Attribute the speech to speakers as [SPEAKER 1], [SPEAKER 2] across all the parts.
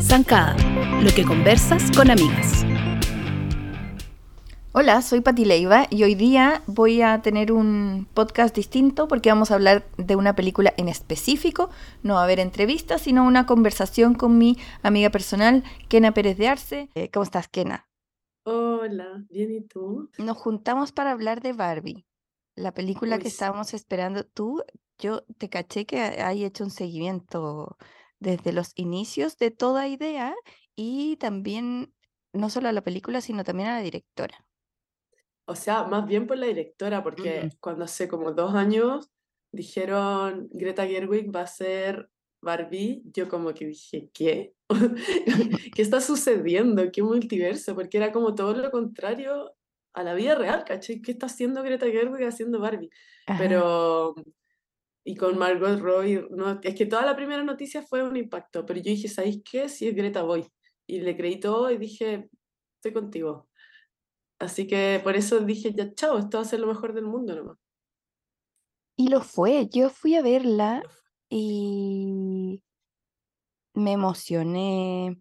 [SPEAKER 1] Zancada, lo que conversas con amigas.
[SPEAKER 2] Hola, soy Pati Leiva y hoy día voy a tener un podcast distinto porque vamos a hablar de una película en específico. No va a haber entrevistas, sino una conversación con mi amiga personal, Kena Pérez de Arce. Eh, ¿Cómo estás, Kena?
[SPEAKER 3] Hola, bien, ¿y tú?
[SPEAKER 2] Nos juntamos para hablar de Barbie, la película
[SPEAKER 3] Uy,
[SPEAKER 2] que estábamos esperando. Tú, yo te caché que hay hecho un seguimiento desde los inicios de toda idea y también no solo a la película, sino también a la directora.
[SPEAKER 3] O sea, más bien por la directora, porque
[SPEAKER 2] Ujú.
[SPEAKER 3] cuando hace como dos años dijeron Greta Gerwig va a ser Barbie, yo como que dije, ¿qué? ¿Qué está sucediendo? ¿Qué multiverso? Porque era como todo lo contrario a la vida real, ¿cachai? ¿Qué está haciendo Greta Gerwig haciendo Barbie?
[SPEAKER 2] Ajá.
[SPEAKER 3] Pero, y con Margot Robbie, no, es que toda la primera noticia fue un impacto, pero yo dije, ¿sabéis qué? Si es Greta voy. Y le creí todo y dije, estoy contigo. Así que por eso dije, ya, chao, esto va a ser lo mejor del mundo nomás.
[SPEAKER 2] Y lo fue. Yo fui a verla y me emocioné,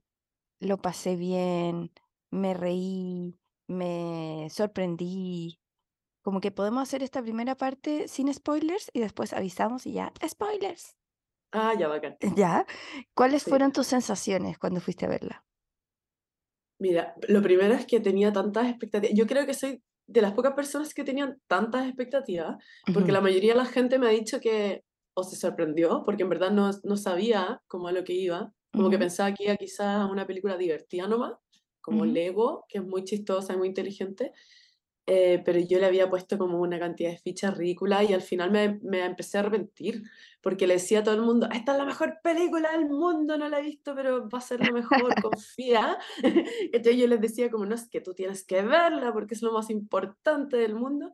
[SPEAKER 2] lo pasé bien, me reí, me sorprendí. Como que podemos hacer esta primera parte sin spoilers y después avisamos y ya, spoilers.
[SPEAKER 3] Ah, ya, bacán.
[SPEAKER 2] ¿Ya? ¿Cuáles
[SPEAKER 3] Sí.
[SPEAKER 2] fueron tus sensaciones cuando fuiste a verla?
[SPEAKER 3] Mira, lo primero es que tenía tantas expectativas. Yo creo que soy de las pocas personas que tenían tantas expectativas, porque la mayoría de la gente me ha dicho que o se sorprendió, porque en verdad no, no sabía cómo a lo que iba, como que pensaba que iba quizás a una película divertida nomás, como
[SPEAKER 2] ujú.
[SPEAKER 3] Lego, que es muy chistosa y muy inteligente, Eh, pero yo le había puesto como una cantidad de fichas ridículas y al final me, me empecé a arrepentir porque le decía a todo el mundo, esta es la mejor película del mundo, no la he visto, pero va a ser lo mejor, confía. Entonces yo les decía como, no, es que tú tienes que verla porque es lo más importante del mundo.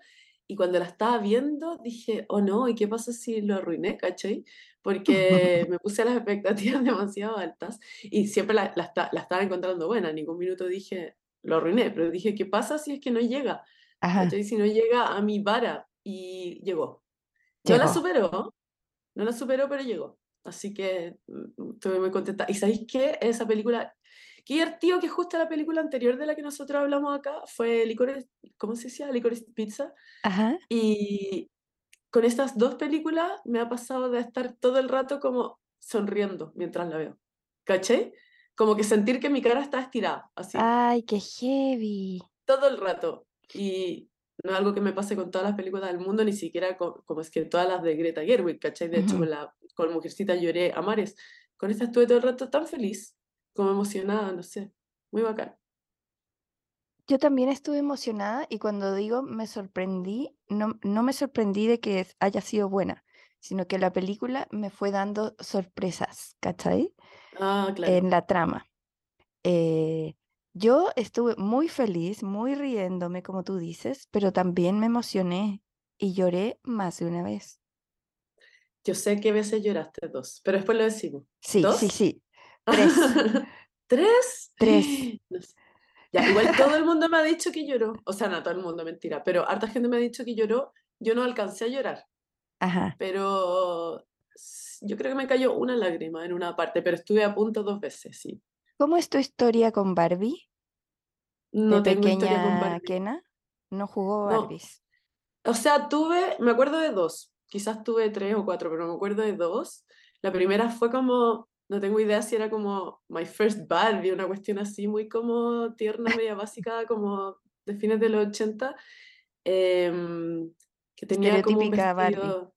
[SPEAKER 3] Y cuando la estaba viendo dije, oh no, ¿y qué pasa si lo arruiné, cachai? Porque me puse las expectativas demasiado altas y siempre la, la, la estaba encontrando buena, en ningún minuto dije, lo arruiné, pero dije, ¿qué pasa si es que no llega? ¿Cachai? Si no llega a mi vara y llegó. No la
[SPEAKER 2] llegó.
[SPEAKER 3] superó, no la superó, pero llegó. Así que mm, estuve muy contenta. ¿Y sabéis qué? Esa película, qué divertido que justo la película anterior de la que nosotros hablamos acá fue Licorice, ¿cómo se decía? Licorice Pizza.
[SPEAKER 2] Ajá.
[SPEAKER 3] Y con estas dos películas me ha pasado de estar todo el rato como sonriendo mientras la veo. ¿Cachai? Como que sentir que mi cara está estirada, así
[SPEAKER 2] Ay, qué heavy.
[SPEAKER 3] todo el rato. Y no es algo que me pase con todas las películas del mundo, ni siquiera con- como es que todas las de Greta Gerwig, ¿cachai? De hecho,
[SPEAKER 2] Ujú.
[SPEAKER 3] con, la, con Mujercita lloré a mares. Con esta estuve todo el rato tan feliz, como emocionada, no sé, muy bacán.
[SPEAKER 2] Yo también estuve emocionada y cuando digo me sorprendí, no, no me sorprendí de que haya sido buena, sino que la película me fue dando sorpresas, ¿cachai?
[SPEAKER 3] Ah,
[SPEAKER 2] En
[SPEAKER 3] claro.
[SPEAKER 2] la trama. Eh, yo estuve muy feliz, muy riéndome, como tú dices, pero también me emocioné y lloré más de una vez.
[SPEAKER 3] Yo sé que a veces lloraste dos, pero después lo decimos.
[SPEAKER 2] Sí, sí, sí. Tres,
[SPEAKER 3] ¿Tres?
[SPEAKER 2] tres.
[SPEAKER 3] No sé. Ya, igual todo el mundo me ha dicho que lloró. O sea, no todo el mundo, mentira, pero harta gente me ha dicho que lloró. Yo no alcancé a llorar.
[SPEAKER 2] Ajá.
[SPEAKER 3] pero yo creo que me cayó una lágrima en una parte, pero estuve a punto dos veces, sí.
[SPEAKER 2] ¿Cómo es tu historia con Barbie? De
[SPEAKER 3] No tengo historia con
[SPEAKER 2] pequeña
[SPEAKER 3] Barbie.
[SPEAKER 2] Kena, no jugó
[SPEAKER 3] No,
[SPEAKER 2] Barbies.
[SPEAKER 3] o sea, tuve, me acuerdo de dos, quizás tuve tres o cuatro, pero me acuerdo de dos. La primera fue como, no tengo idea si era como My First Barbie, una cuestión así, muy como tierna, media básica, como de fines de los 80, em, que tenía como un
[SPEAKER 2] Estereotípica Barbie.
[SPEAKER 3] vestido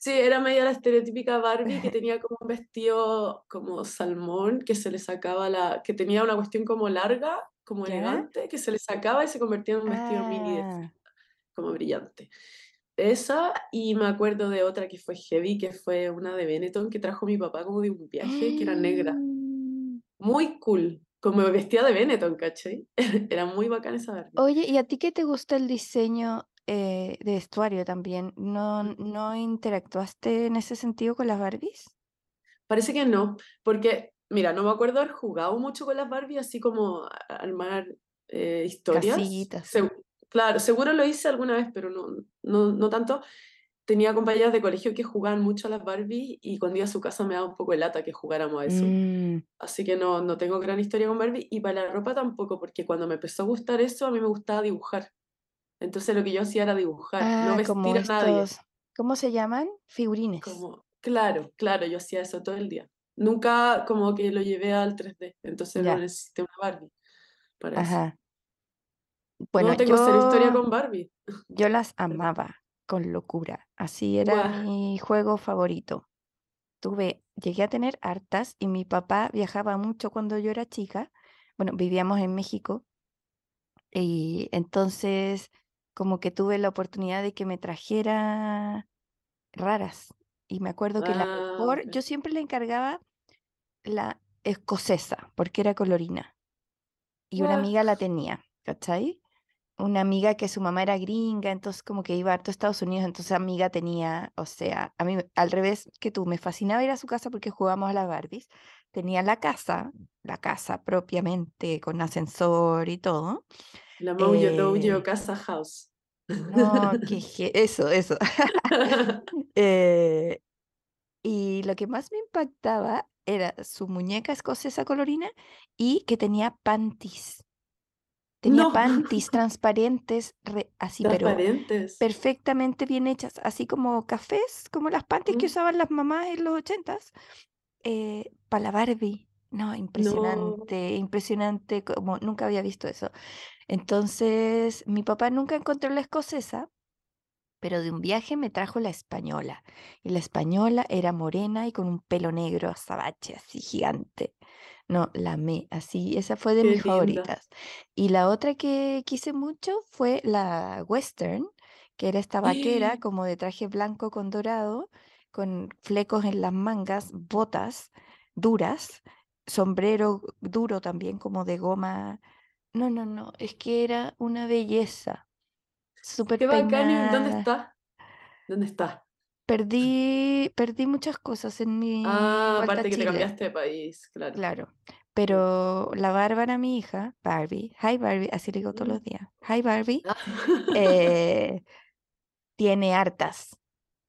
[SPEAKER 3] Sí, era medio la estereotípica Barbie que tenía como un vestido como salmón, que se le sacaba la, que tenía una cuestión como larga, como
[SPEAKER 2] ¿Ya?
[SPEAKER 3] elegante, que se le sacaba y se convertía en un vestido mini de
[SPEAKER 2] Ah,
[SPEAKER 3] como brillante. Esa, y me acuerdo de otra que fue heavy, que fue una de Benetton que trajo mi papá como de un viaje, que era negra.
[SPEAKER 2] Mm.
[SPEAKER 3] Muy cool, como vestida de Benetton, ¿cachai? Era muy bacán esa Barbie.
[SPEAKER 2] Oye, ¿y a ti qué te gusta el diseño eh, de vestuario también? ¿No, no interactuaste en ese sentido con las Barbies?
[SPEAKER 3] Parece que no, porque, mira, no me acuerdo haber jugado mucho con las Barbie, así como armar eh, historias.
[SPEAKER 2] Casitas.
[SPEAKER 3] Se- claro, seguro lo hice alguna vez, pero no, no, no tanto. tenía compañeras de colegio que jugaban mucho a las Barbie y cuando iba a su casa me daba un poco de lata que jugáramos a eso.
[SPEAKER 2] Mm,
[SPEAKER 3] Así que no, no tengo gran historia con Barbie y para la ropa tampoco, porque cuando me empezó a gustar eso, a mí me gustaba dibujar. Entonces lo que yo hacía era dibujar, no
[SPEAKER 2] ah, como
[SPEAKER 3] vestir a nadie.
[SPEAKER 2] estos, ¿cómo se llaman? Figurines.
[SPEAKER 3] Como, claro, claro, yo hacía eso todo el día. Nunca como que lo llevé al 3D, entonces
[SPEAKER 2] Ya.
[SPEAKER 3] no necesité una Barbie para eso.
[SPEAKER 2] Bueno,
[SPEAKER 3] no tengo cero historia
[SPEAKER 2] yo,
[SPEAKER 3] con Barbie.
[SPEAKER 2] yo las amaba con locura. Así era mi juego favorito. Tuve, llegué a tener hartas y mi papá viajaba mucho cuando yo era chica. Bueno, vivíamos en México y entonces como que tuve la oportunidad de que me trajera raras. Y me acuerdo que la
[SPEAKER 3] Ah,
[SPEAKER 2] mejor, yo siempre le encargaba la escocesa, porque era colorina. Y una amiga la tenía, ¿cachai? Una amiga que su mamá era gringa, entonces como que iba harto a Estados Unidos, entonces amiga tenía, o sea, a mí al revés que tú, me fascinaba ir a su casa porque jugábamos a las Barbies. Tenía la casa, la casa propiamente, con ascensor y todo.
[SPEAKER 3] La Mojo Dojo
[SPEAKER 2] Eh,
[SPEAKER 3] Casa House.
[SPEAKER 2] no, que je- eso, eso. Eh, y lo que más me impactaba era su muñeca escocesa colorina y que tenía panties. Tenía
[SPEAKER 3] No,
[SPEAKER 2] panties transparentes, re- así, pero perfectamente bien hechas, así como cafés, como las panties que
[SPEAKER 3] Mm,
[SPEAKER 2] usaban las mamás en los ochentas, para la Barbie. No,
[SPEAKER 3] No,
[SPEAKER 2] impresionante, impresionante, como nunca había visto eso. Entonces, mi papá nunca encontró la escocesa, pero de un viaje me trajo la española. Y la española era morena y con un pelo negro azabache, así gigante. No, la amé, así, esa fue de
[SPEAKER 3] qué
[SPEAKER 2] mis favoritas. Y la otra que quise mucho fue la western, que era esta vaquera como de traje blanco con dorado, con flecos en las mangas, botas duras, sombrero duro también como de goma. No, no, no, es que era una belleza. Súper
[SPEAKER 3] Qué bacán. ¿Y dónde está? ¿Dónde está?
[SPEAKER 2] Perdí, perdí muchas cosas en mi
[SPEAKER 3] Ah, aparte que te cambiaste de país, claro.
[SPEAKER 2] claro. Pero la Bárbara, mi hija, Barbie, hi Barbie, así le digo todos los
[SPEAKER 3] mm.
[SPEAKER 2] días, hi Barbie,
[SPEAKER 3] Ah,
[SPEAKER 2] eh, tiene hartas.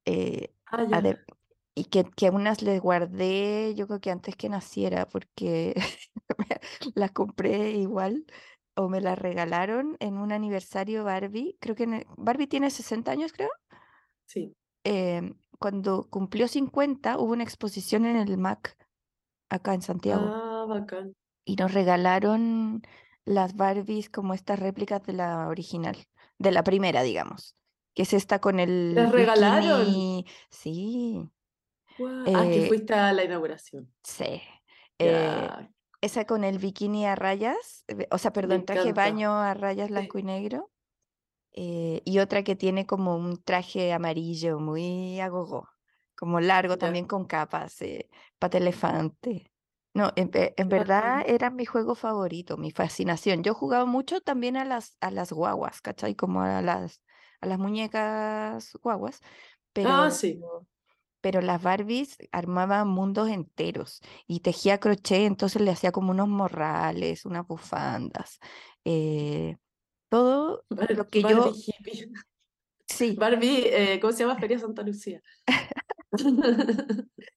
[SPEAKER 2] eh,
[SPEAKER 3] Ah,
[SPEAKER 2] y que, que unas les guardé, yo creo que antes que naciera, porque las compré igual o me las regalaron en un aniversario Barbie. Creo que el- Barbie tiene 60 años, creo.
[SPEAKER 3] Sí.
[SPEAKER 2] Em, cuando cumplió 50 hubo una exposición en el MAC acá en Santiago
[SPEAKER 3] Ah, bacán.
[SPEAKER 2] y nos regalaron las Barbies como estas réplicas de la original, de la primera, digamos, que es esta con el
[SPEAKER 3] ¿Las regalaron?
[SPEAKER 2] bikini. Sí,
[SPEAKER 3] Guau. Ah, que
[SPEAKER 2] eh,
[SPEAKER 3] fuiste a la inauguración.
[SPEAKER 2] sí. eh, esa con el bikini a rayas, eh, o sea, perdón, traje baño a rayas
[SPEAKER 3] Sí.
[SPEAKER 2] blanco y negro. Eh, y otra que tiene como un traje amarillo muy agogó, como largo también con capas, eh, pata elefante. No, en, en verdad era mi juego favorito, mi fascinación. Yo jugaba mucho también a las, a las guaguas, ¿cachai? Como a las, a las muñecas guaguas,
[SPEAKER 3] Ah,
[SPEAKER 2] pero,
[SPEAKER 3] sí.
[SPEAKER 2] pero las Barbies armaban mundos enteros y tejía crochet, entonces le hacía como unos morrales, unas bufandas, eh, todo
[SPEAKER 3] Bar-
[SPEAKER 2] lo que
[SPEAKER 3] Barbie
[SPEAKER 2] yo,
[SPEAKER 3] hippie.
[SPEAKER 2] sí,
[SPEAKER 3] Barbie, eh, ¿cómo se llama? Feria Santa Lucía.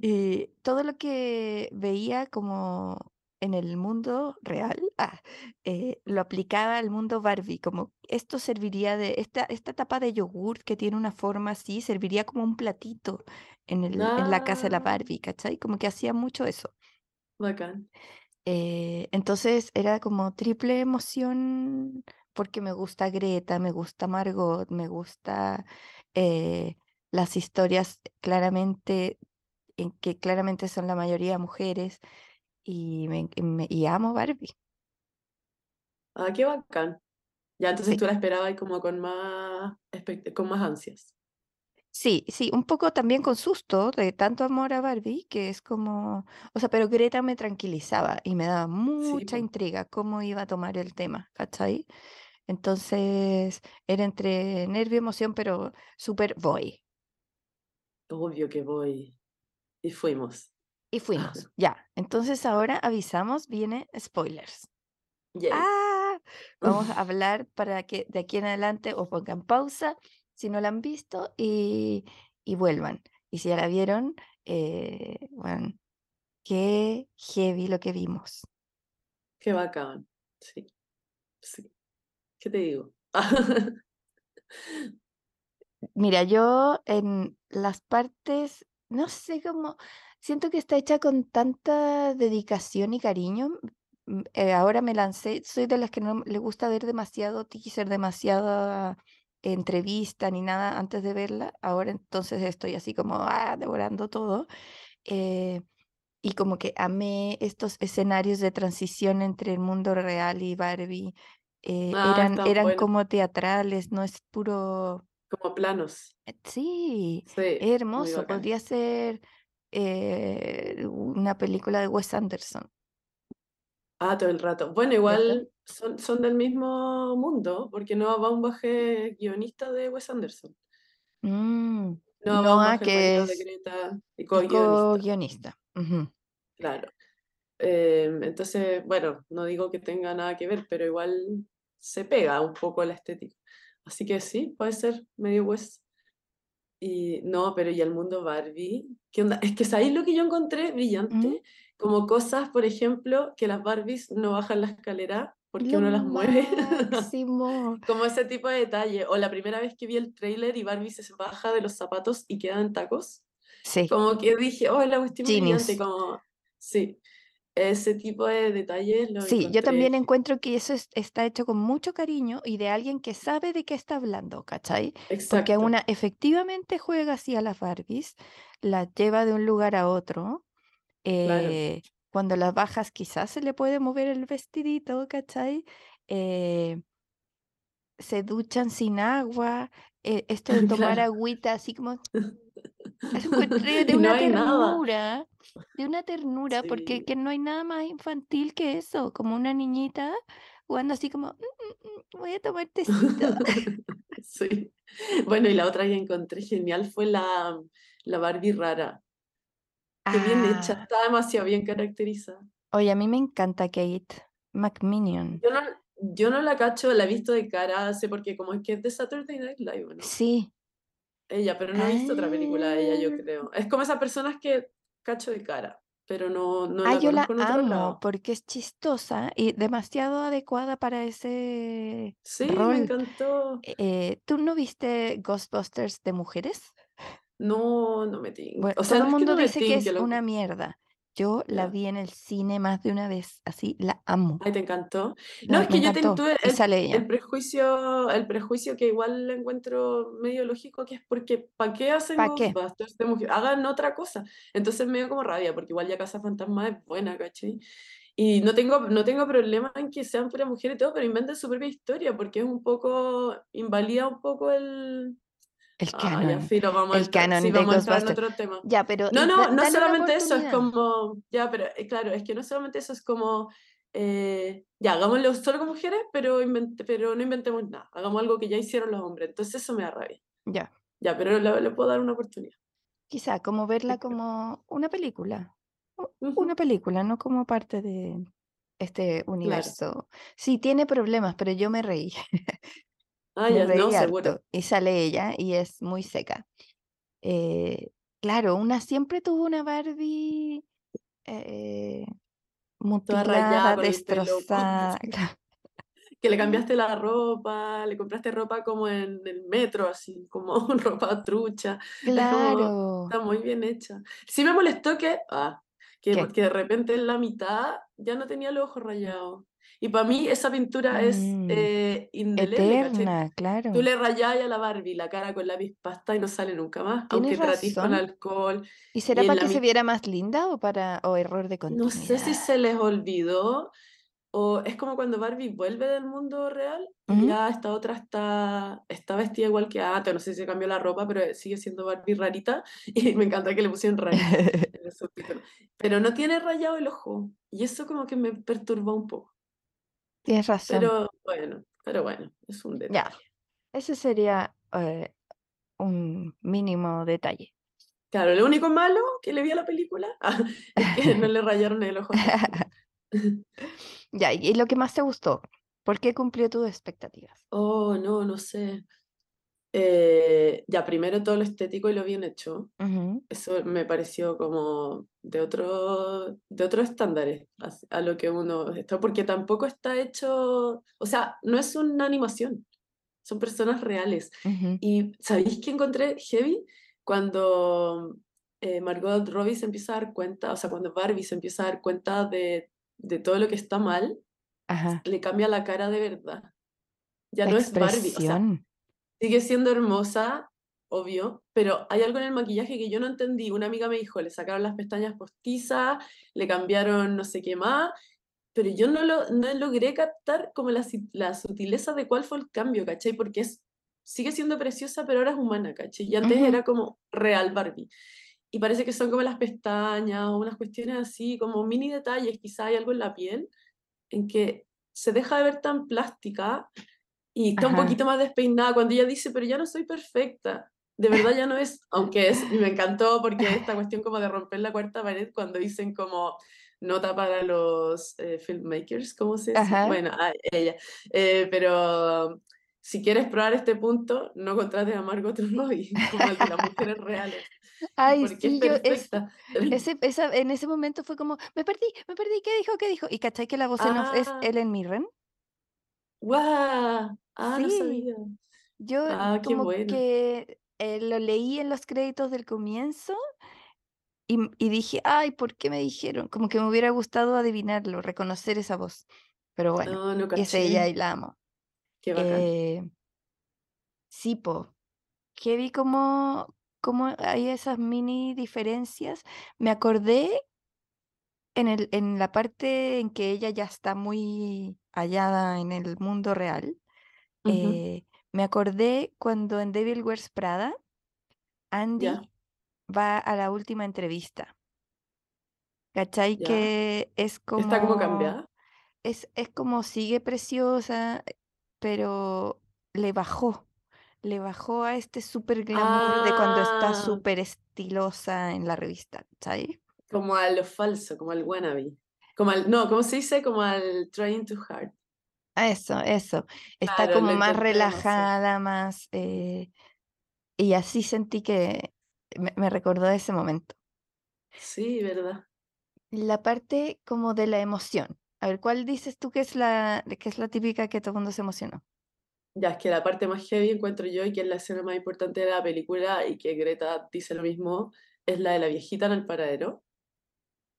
[SPEAKER 2] y todo lo que veía como en el mundo real, ah, eh, lo aplicaba al mundo Barbie, como esto serviría de, esta, esta tapa de yogur que tiene una forma así, serviría como un platito en el, en la casa de la
[SPEAKER 3] Ah,
[SPEAKER 2] Barbie, ¿cachai? Como que hacía mucho eso.
[SPEAKER 3] bacán.
[SPEAKER 2] Eh, entonces era como triple emoción porque me gusta Greta, me gusta Margot, me gusta eh, las historias claramente, en que claramente son la mayoría mujeres y, me, y me- y amo Barbie.
[SPEAKER 3] Ah, qué bacán. Ya, entonces
[SPEAKER 2] Sí.
[SPEAKER 3] tú la esperabas como con más, con más ansias.
[SPEAKER 2] Sí, sí, un poco también con susto de tanto amor a Barbie, que es como, o sea, pero Greta me tranquilizaba y me daba mucha intriga cómo iba a tomar el tema, ¿cachai? Entonces era entre nervio y emoción, pero súper voy.
[SPEAKER 3] Obvio que voy. Y fuimos.
[SPEAKER 2] Y fuimos, ya. Entonces ahora avisamos, viene spoilers.
[SPEAKER 3] Yay.
[SPEAKER 2] Ah, vamos a hablar para que de aquí en adelante o pongan pausa si no la han visto y, y vuelvan. Y si ya la vieron, eh, bueno, qué heavy lo que vimos.
[SPEAKER 3] Qué bacán. Sí. Sí. ¿Qué te digo?
[SPEAKER 2] Mira, yo en las partes, no sé cómo, siento que está hecha con tanta dedicación y cariño. mm, eh, ahora me lancé, soy de las que no le gusta ver demasiado teaser, demasiada entrevista ni nada antes de verla. Ahora entonces estoy así como ah, devorando todo. eh, y como que amé estos escenarios de transición entre el mundo real y Barbie. eh,
[SPEAKER 3] Ah,
[SPEAKER 2] eran eran como teatrales, no es puro...
[SPEAKER 3] Como planos.
[SPEAKER 2] Eh, Sí, hermoso. Podría ser eh, una película de Wes Anderson.
[SPEAKER 3] Ah, todo el rato. Bueno, igual son, son del mismo mundo, porque Noah Baumbach es guionista de Wes Anderson.
[SPEAKER 2] Mm,
[SPEAKER 3] Noah
[SPEAKER 2] Noah, que
[SPEAKER 3] marido de
[SPEAKER 2] es
[SPEAKER 3] Greta, y co-guionista.
[SPEAKER 2] co-guionista. Ujú.
[SPEAKER 3] Claro. Eh, entonces, bueno, no digo que tenga nada que ver, pero igual se pega un poco la estética. Así que sí, puede ser medio Wes. Y no, pero y el mundo Barbie, ¿qué onda? Es que ¿sabéis lo que yo encontré
[SPEAKER 2] Mm,
[SPEAKER 3] brillante? Como cosas, por ejemplo, que las Barbies no bajan la escalera porque
[SPEAKER 2] Lo
[SPEAKER 3] uno las mueve. Como ese tipo de detalle. O la primera vez que vi el tráiler y Barbie se baja de los zapatos y queda en tacos.
[SPEAKER 2] Sí,
[SPEAKER 3] Como que dije, oh, la cuestión brillante, como, sí, ese tipo de detalles lo
[SPEAKER 2] Sí, yo
[SPEAKER 3] encontré.
[SPEAKER 2] también encuentro que eso es- está hecho con mucho cariño y de alguien que sabe de qué está hablando, ¿cachai? Porque
[SPEAKER 3] Exacto,
[SPEAKER 2] una efectivamente juega así a las Barbies, las lleva de un lugar a otro.
[SPEAKER 3] Claro.
[SPEAKER 2] eh, cuando las bajas quizás se le puede mover el vestidito, ¿cachai? Eh, se duchan sin agua. eh, esto de tomar
[SPEAKER 3] Claro.
[SPEAKER 2] agüita así como es encontré de
[SPEAKER 3] no
[SPEAKER 2] una ternura, de una ternura, porque que no hay nada más infantil que eso, como una niñita jugando así como, "Mm, mm, mm, voy a tomar tecito.
[SPEAKER 3] Sí. Bueno, y la otra que encontré genial fue la, la Barbie rara. Qué bien hecha,
[SPEAKER 2] Ah,
[SPEAKER 3] está demasiado bien caracterizada.
[SPEAKER 2] oye, a mí me encanta Kate McMinion.
[SPEAKER 3] Yo no, yo no la cacho, la he visto de cara, sé porque como es que es de Saturday Night Live, ¿no?
[SPEAKER 2] Sí.
[SPEAKER 3] Ella, pero no he visto otra película de ella, yo
[SPEAKER 2] Ah,
[SPEAKER 3] creo. Es como esas personas que cacho de cara, pero no, no
[SPEAKER 2] ah,
[SPEAKER 3] la
[SPEAKER 2] yo la
[SPEAKER 3] conozco en otro
[SPEAKER 2] amo
[SPEAKER 3] lado.
[SPEAKER 2] porque es chistosa y demasiado adecuada para ese
[SPEAKER 3] Sí, me encantó.
[SPEAKER 2] Eh, ¿tú no viste Ghostbusters de mujeres?
[SPEAKER 3] No, no me tinca.
[SPEAKER 2] Bueno,
[SPEAKER 3] O sea,
[SPEAKER 2] todo
[SPEAKER 3] no
[SPEAKER 2] el
[SPEAKER 3] es que
[SPEAKER 2] mundo
[SPEAKER 3] no me
[SPEAKER 2] dice que es una mierda. Yo la vi en el cine más de una vez, así la amo.
[SPEAKER 3] Ay, ¿te encantó? No, es que yo tuve el, el prejuicio, el prejuicio que igual le encuentro medio lógico, que es porque ¿para qué hacen
[SPEAKER 2] ¿Para qué?
[SPEAKER 3] Ghostbusters de mujer? Hagan otra cosa. Entonces me dio como rabia, porque igual ya Casa Fantasma es buena, ¿cachai? Y no tengo, no tengo problema en que sean puras mujeres y todo, pero inventen su propia historia, porque es un poco, invalida un poco el...
[SPEAKER 2] El
[SPEAKER 3] Ah, ya,
[SPEAKER 2] canon.
[SPEAKER 3] filo, vamos
[SPEAKER 2] El
[SPEAKER 3] sí,
[SPEAKER 2] canon de
[SPEAKER 3] vamos a entrar en otro tema.
[SPEAKER 2] Ya, pero
[SPEAKER 3] No, no, no solamente eso, es como, ya, pero eh, claro, es que no solamente eso, es como, eh, ya, hagámoslo solo con mujeres, pero, invent- pero no inventemos nada, hagamos algo que ya hicieron los hombres, entonces eso me da rabia.
[SPEAKER 2] Ya.
[SPEAKER 3] Ya, pero le, le puedo dar una oportunidad.
[SPEAKER 2] Quizá como verla como una película. Una película, no como parte de este
[SPEAKER 3] claro.
[SPEAKER 2] universo. Sí, tiene problemas, pero yo me reí.
[SPEAKER 3] Ah, ya, no, seguro.
[SPEAKER 2] Y sale ella y es muy seca. Eh, claro, una siempre tuvo una Barbie eh,
[SPEAKER 3] rayada
[SPEAKER 2] mutilada, destrozada.
[SPEAKER 3] que le cambiaste la ropa, le compraste ropa como en el metro, así, como ropa trucha. Es como,
[SPEAKER 2] Claro.
[SPEAKER 3] está muy bien hecha. Sí me molestó que, ah, que, que de repente en la mitad ya no tenía los ojos rayados. Y para mí esa pintura es
[SPEAKER 2] Mm,
[SPEAKER 3] eh, indeleble, ¿cachai?
[SPEAKER 2] eterna,
[SPEAKER 3] Tú
[SPEAKER 2] claro.
[SPEAKER 3] le rayás a la Barbie la cara con lápiz pasta y no sale nunca más, aunque tratís con alcohol.
[SPEAKER 2] ¿Y
[SPEAKER 3] Y
[SPEAKER 2] será
[SPEAKER 3] en
[SPEAKER 2] para que se viera más linda o para o error de
[SPEAKER 3] no sé si
[SPEAKER 2] continuidad?
[SPEAKER 3] se les olvidó o es como cuando Barbie vuelve del mundo real y
[SPEAKER 2] Ujú.
[SPEAKER 3] ya esta otra está, está vestida igual que antes, no sé si se cambió la ropa, pero sigue siendo Barbie rarita y me encanta que le pusieron rarita en el subtítulo. Pero no tiene rayado el ojo y eso como que me perturbó un poco.
[SPEAKER 2] Tienes razón.
[SPEAKER 3] Pero bueno, pero bueno, es un
[SPEAKER 2] Ya,
[SPEAKER 3] detalle.
[SPEAKER 2] ese sería eh, un mínimo detalle.
[SPEAKER 3] Claro, lo único malo que le vi a la película es que no le rayaron el ojo.
[SPEAKER 2] Ya, y lo que más te gustó, ¿por qué cumplió tus expectativas?
[SPEAKER 3] Oh, no, no sé. Eh, ya, primero todo lo estético y lo bien hecho.
[SPEAKER 2] Ujú,
[SPEAKER 3] Eso me pareció como de otro, de otros estándares a, a lo que uno está, porque tampoco está hecho, o sea, no es una animación, son personas reales.
[SPEAKER 2] ujú.
[SPEAKER 3] Y ¿sabéis que encontré heavy? Cuando eh, Margot Robbie se empieza a dar cuenta, o sea, cuando Barbie se empieza a dar cuenta de, de todo lo que está mal,
[SPEAKER 2] Ajá.
[SPEAKER 3] le cambia la cara de verdad. Ya
[SPEAKER 2] La
[SPEAKER 3] no es Barbie, o sea,
[SPEAKER 2] expresión.
[SPEAKER 3] Sigue siendo hermosa, obvio, pero hay algo en el maquillaje que yo no entendí. Una amiga me dijo, le sacaron las pestañas postizas, le cambiaron no sé qué más, pero yo no, lo, no logré captar como la, la sutileza de cuál fue el cambio, ¿cachai? Porque es, sigue siendo preciosa, pero ahora es humana, ¿cachai? Y antes
[SPEAKER 2] Ujú.
[SPEAKER 3] era como real Barbie. Y parece que son como las pestañas o unas cuestiones así, como mini detalles, quizá hay algo en la piel en que se deja de ver tan plástica y está un
[SPEAKER 2] Ajá.
[SPEAKER 3] poquito más despeinada cuando ella dice, pero ya no soy perfecta. De verdad ya no es, aunque es, y me encantó porque esta cuestión como de romper la cuarta pared cuando dicen como nota para los eh, filmmakers, ¿cómo se dice?
[SPEAKER 2] Ajá.
[SPEAKER 3] Bueno, a ella. Eh, pero si quieres probar este punto, no contrates a Margot Robbie como el de las mujeres reales,
[SPEAKER 2] Ay,
[SPEAKER 3] porque es
[SPEAKER 2] sí, yo es, ese, esa, en ese momento fue como, me perdí, me perdí, ¿qué dijo? ¿Qué dijo? Y cachai que la voz en off es
[SPEAKER 3] Ah,
[SPEAKER 2] Ellen Mirren.
[SPEAKER 3] Guau, ah, no sabía.
[SPEAKER 2] yo
[SPEAKER 3] Ah,
[SPEAKER 2] como
[SPEAKER 3] bueno.
[SPEAKER 2] que eh, lo leí en los créditos del comienzo y, dije, ay, ¿por qué me dijeron? Como que me hubiera gustado adivinarlo, reconocer esa voz. Pero bueno,
[SPEAKER 3] No, no
[SPEAKER 2] y es ella y la amo.
[SPEAKER 3] Qué bacán.
[SPEAKER 2] Eh, sí, po, que vi como, como hay esas mini diferencias. Me acordé en el, en la parte en que ella ya está muy hallada en el mundo real. Eh, me acordé cuando en Devil Wears Prada, Andy va a la última entrevista. ¿Cachai?
[SPEAKER 3] ya.
[SPEAKER 2] Que es
[SPEAKER 3] Está como
[SPEAKER 2] como,
[SPEAKER 3] cambiada.
[SPEAKER 2] es, es como sigue preciosa, pero le bajó, le bajó a este super glamour de cuando está
[SPEAKER 3] Ah,
[SPEAKER 2] súper estilosa en la revista, ¿cachai?
[SPEAKER 3] como a lo falso, como al wannabe. Como al, no, ¿cómo se dice? Como al trying too hard.
[SPEAKER 2] A Eso, eso. Está
[SPEAKER 3] Claro,
[SPEAKER 2] como más relajada, más... eh, y así sentí que me, me recordó ese momento.
[SPEAKER 3] Sí, ¿verdad?
[SPEAKER 2] La parte como de la emoción. A ver, ¿cuál dices tú que es la, que es la típica que todo el mundo se emocionó?
[SPEAKER 3] Ya es que la parte más heavy encuentro yo y que es la escena más importante de la película y que Greta dice lo mismo, es la de la viejita en el paradero.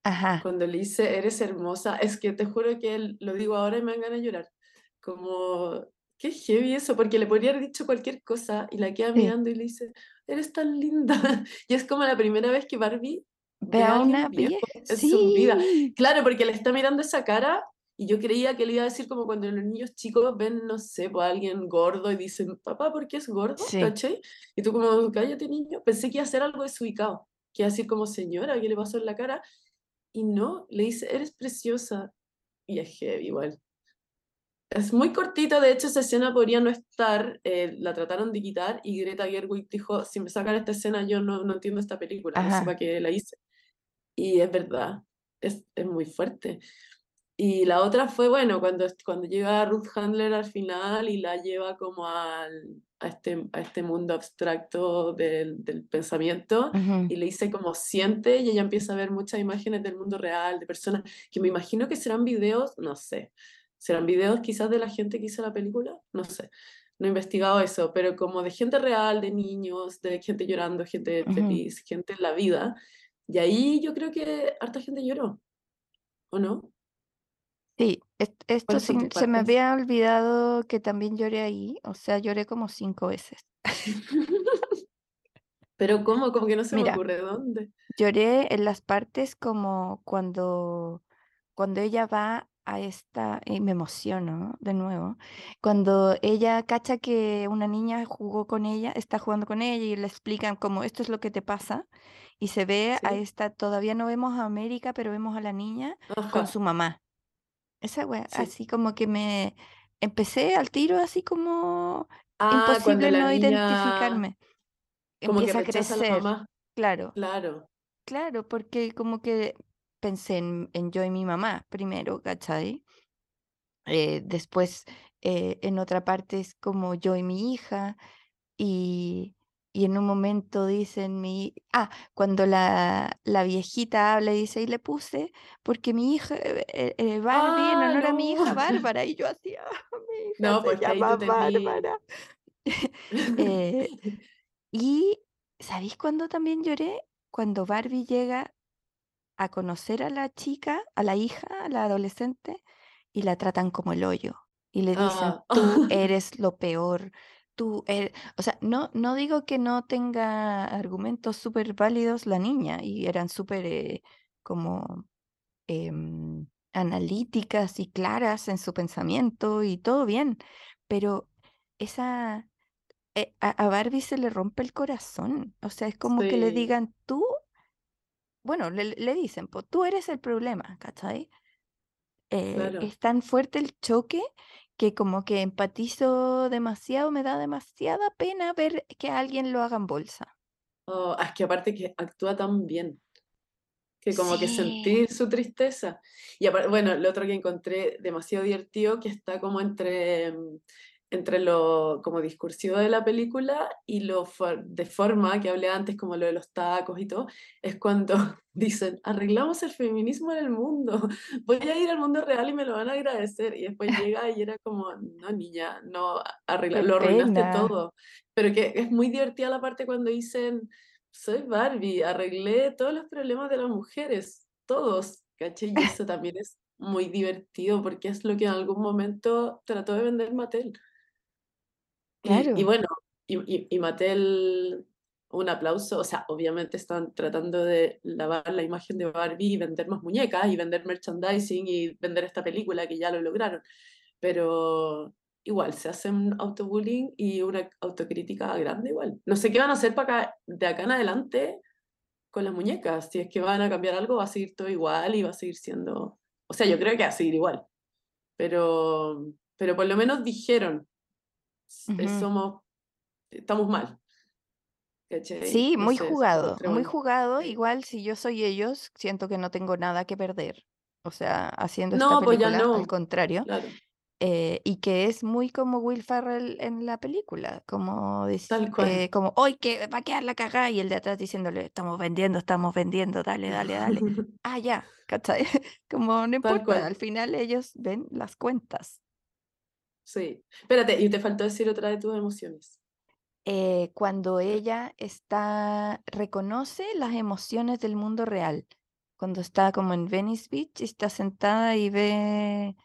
[SPEAKER 2] Ajá,
[SPEAKER 3] Cuando le dice, eres hermosa, es que te juro que lo digo ahora y me dan ganas de llorar. Como, qué heavy eso, porque le podría haber dicho cualquier cosa y la queda
[SPEAKER 2] sí.
[SPEAKER 3] mirando y le dice, eres tan linda. Y es como la primera vez que Barbie
[SPEAKER 2] Ve
[SPEAKER 3] a
[SPEAKER 2] una vieja.
[SPEAKER 3] en su vida. Claro, porque le está mirando esa cara y yo creía que le iba a decir como cuando los niños chicos ven, no sé, pues a alguien gordo y dicen, papá, ¿por qué es gordo?
[SPEAKER 2] sí.
[SPEAKER 3] ¿Cachai? Y tú como, cállate niño. Pensé que iba a hacer algo desubicado, que iba a decir como, señora, ¿qué le pasó en la cara? Y no, le dice, eres preciosa. Y es heavy igual. Es muy cortito, de hecho esa escena podría no estar, eh, la trataron de quitar y Greta Gerwig dijo, si me sacan esta escena yo no, no entiendo esta película, no sé para qué la hice. Y es verdad, es, es muy fuerte. Y la otra fue, bueno, cuando, cuando llega Ruth Handler al final y la lleva como al, a, este, a este mundo abstracto del, del pensamiento
[SPEAKER 2] ujú.
[SPEAKER 3] y le dice como siente y ella empieza a ver muchas imágenes del mundo real, de personas que me imagino que serán videos, no sé, serán videos quizás de la gente que hizo la película, no sé. No he investigado eso, pero como de gente real, de niños, de gente llorando, gente
[SPEAKER 2] Ujú.
[SPEAKER 3] feliz, gente en la vida. Y ahí yo creo que harta gente lloró, ¿o no?
[SPEAKER 2] Sí, est- esto
[SPEAKER 3] ¿Cuáles son
[SPEAKER 2] sí-
[SPEAKER 3] tus
[SPEAKER 2] se me había olvidado que también lloré ahí, o sea, lloré como cinco veces.
[SPEAKER 3] Pero ¿cómo? Como que no se me ocurre dónde.
[SPEAKER 2] lloré en las partes como cuando, cuando ella va a esta, y me emociono de nuevo, cuando ella cacha que una niña jugó con ella, está jugando con ella y le explican como esto es lo que te pasa, y se ve a esta, todavía no vemos a América, pero vemos a la niña con su mamá. Esa wea,
[SPEAKER 3] sí.
[SPEAKER 2] así como que me empecé al tiro, así como
[SPEAKER 3] Ah,
[SPEAKER 2] imposible no
[SPEAKER 3] niña
[SPEAKER 2] identificarme.
[SPEAKER 3] como que
[SPEAKER 2] Empieza a
[SPEAKER 3] rechaza a la
[SPEAKER 2] crecer,
[SPEAKER 3] mamá.
[SPEAKER 2] claro,
[SPEAKER 3] Claro.
[SPEAKER 2] claro, porque como que pensé en, en yo y mi mamá primero, ¿cachai? Eh, después eh, en otra parte es como yo y mi hija, y, y en un momento dicen mi, ah, cuando la, la viejita habla y dice, y le puse, porque mi hija, eh, eh, eh, Barbie, en
[SPEAKER 3] Ah,
[SPEAKER 2] honor a mi hija
[SPEAKER 3] no.
[SPEAKER 2] Bárbara, y yo hacía, mi hija
[SPEAKER 3] No,
[SPEAKER 2] se llama Bárbara. Eh, y ¿sabéis cuándo también lloré? Cuando Barbie llega a conocer a la chica, a la hija, a la adolescente, y la tratan como el hoyo. Y le dicen,
[SPEAKER 3] Ah.
[SPEAKER 2] tú eres lo peor. Tú eres... O sea, no, no digo que no tenga argumentos súper válidos la niña, y eran súper eh, como em, analíticas y claras en su pensamiento y todo bien, pero esa... eh, a, a Barbie se le rompe el corazón. O sea, es como que le digan, tú bueno, le, le dicen, pues tú eres el problema, ¿cachai? Eh,
[SPEAKER 3] Claro.
[SPEAKER 2] es tan fuerte el choque que como que empatizo demasiado, me da demasiada pena ver que a alguien lo hagan bolsa.
[SPEAKER 3] Oh, es que aparte que actúa tan bien, que como que sentir su tristeza. Y aparte, bueno, lo otro que encontré demasiado divertido, que está como entre, mm, entre lo como discursivo de la película y lo for- de forma que hablé antes, como lo de los tacos y todo, es cuando dicen, arreglamos el feminismo en el mundo, voy a ir al mundo real y me lo van a agradecer. Y después llega y era como, no, niña, no, arregla, lo arruinaste todo. Pero que es muy divertida la parte cuando dicen, soy Barbie, arreglé todos los problemas de las mujeres, todos, ¿cachai? Y eso también es muy divertido porque es lo que en algún momento trató de vender Mattel. Y, y
[SPEAKER 2] Claro.
[SPEAKER 3] bueno, y, y, y Mattel, un aplauso, o sea, obviamente están tratando de lavar la imagen de Barbie y vender más muñecas y vender merchandising y vender esta película que ya lo lograron, pero igual se hacen autobullying y una autocrítica grande igual. No sé qué van a hacer para acá, de acá en adelante con las muñecas, si es que van a cambiar algo, va a seguir todo igual y va a seguir siendo, o sea, yo creo que va a seguir igual, pero, pero por lo menos dijeron, eh,
[SPEAKER 2] Ujú.
[SPEAKER 3] somos, estamos mal. ¿cachai?
[SPEAKER 2] Sí,
[SPEAKER 3] No
[SPEAKER 2] muy
[SPEAKER 3] sé,
[SPEAKER 2] jugado, muy jugado. Igual si yo soy ellos, siento que no tengo nada que perder. O sea, haciendo esta
[SPEAKER 3] No, pues ya
[SPEAKER 2] película, al
[SPEAKER 3] no,
[SPEAKER 2] contrario.
[SPEAKER 3] claro,
[SPEAKER 2] eh, y que es muy como Will Ferrell en la película, como, dic-
[SPEAKER 3] tal cual.
[SPEAKER 2] eh, como hoy que va a quedar la cagada y el de atrás diciéndole, estamos vendiendo, estamos vendiendo, dale, dale, dale. Ah, ya, ¿cachai? Como no importa, al final ellos ven las cuentas.
[SPEAKER 3] Sí. Espérate, y te faltó decir otra de tus emociones.
[SPEAKER 2] Eh, cuando ella está, reconoce las emociones del mundo real, cuando está como en Venice Beach y está sentada y ve,